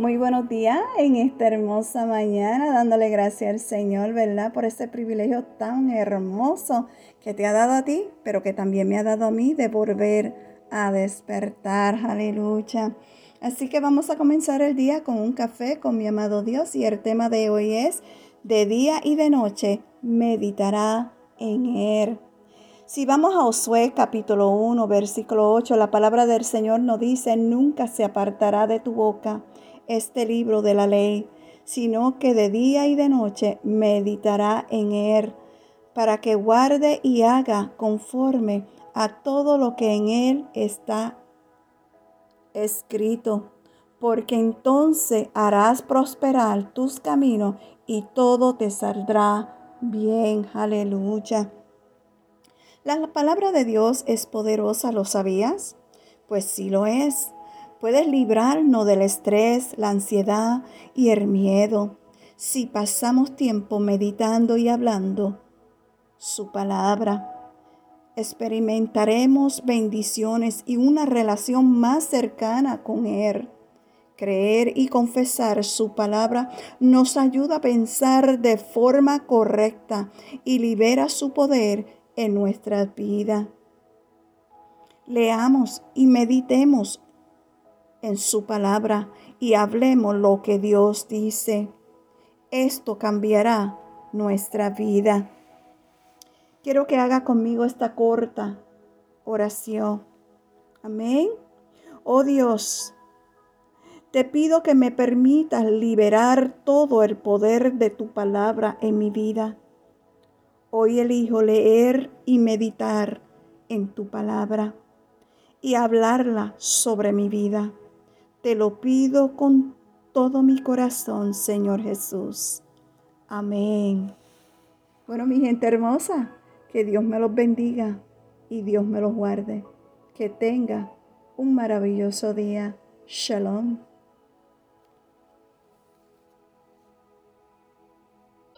Muy buenos días en esta hermosa mañana, dándole gracias al Señor, ¿verdad? Por este privilegio tan hermoso que te ha dado a ti, pero que también me ha dado a mí de volver a despertar. Aleluya. Así que vamos a comenzar el día con un café con mi amado Dios y el tema de hoy es de día y de noche meditará en él. Si vamos a Josué capítulo 1, versículo 8, la palabra del Señor nos dice, nunca se apartará de tu boca este libro de la ley, sino que de día y de noche meditará en él, para que guarde y haga conforme a todo lo que en él está escrito, porque entonces harás prosperar tus caminos y todo te saldrá bien. Aleluya. La palabra de Dios es poderosa, ¿lo sabías? Pues sí lo es puedes librarnos del estrés, la ansiedad y el miedo si pasamos tiempo meditando y hablando su palabra. Experimentaremos bendiciones y una relación más cercana con Él. Creer y confesar su palabra nos ayuda a pensar de forma correcta y libera su poder en nuestra vida. Leamos y meditemos en su palabra y hablemos lo que Dios dice. Esto cambiará nuestra vida. Quiero que haga conmigo esta corta oración. Amén. Oh Dios, te pido que me permitas liberar todo el poder de tu palabra en mi vida. Hoy elijo leer y meditar en tu palabra y hablarla sobre mi vida. Te lo pido con todo mi corazón, Señor Jesús. Amén. Bueno, mi gente hermosa, que Dios me los bendiga y Dios me los guarde. Que tenga un maravilloso día. Shalom.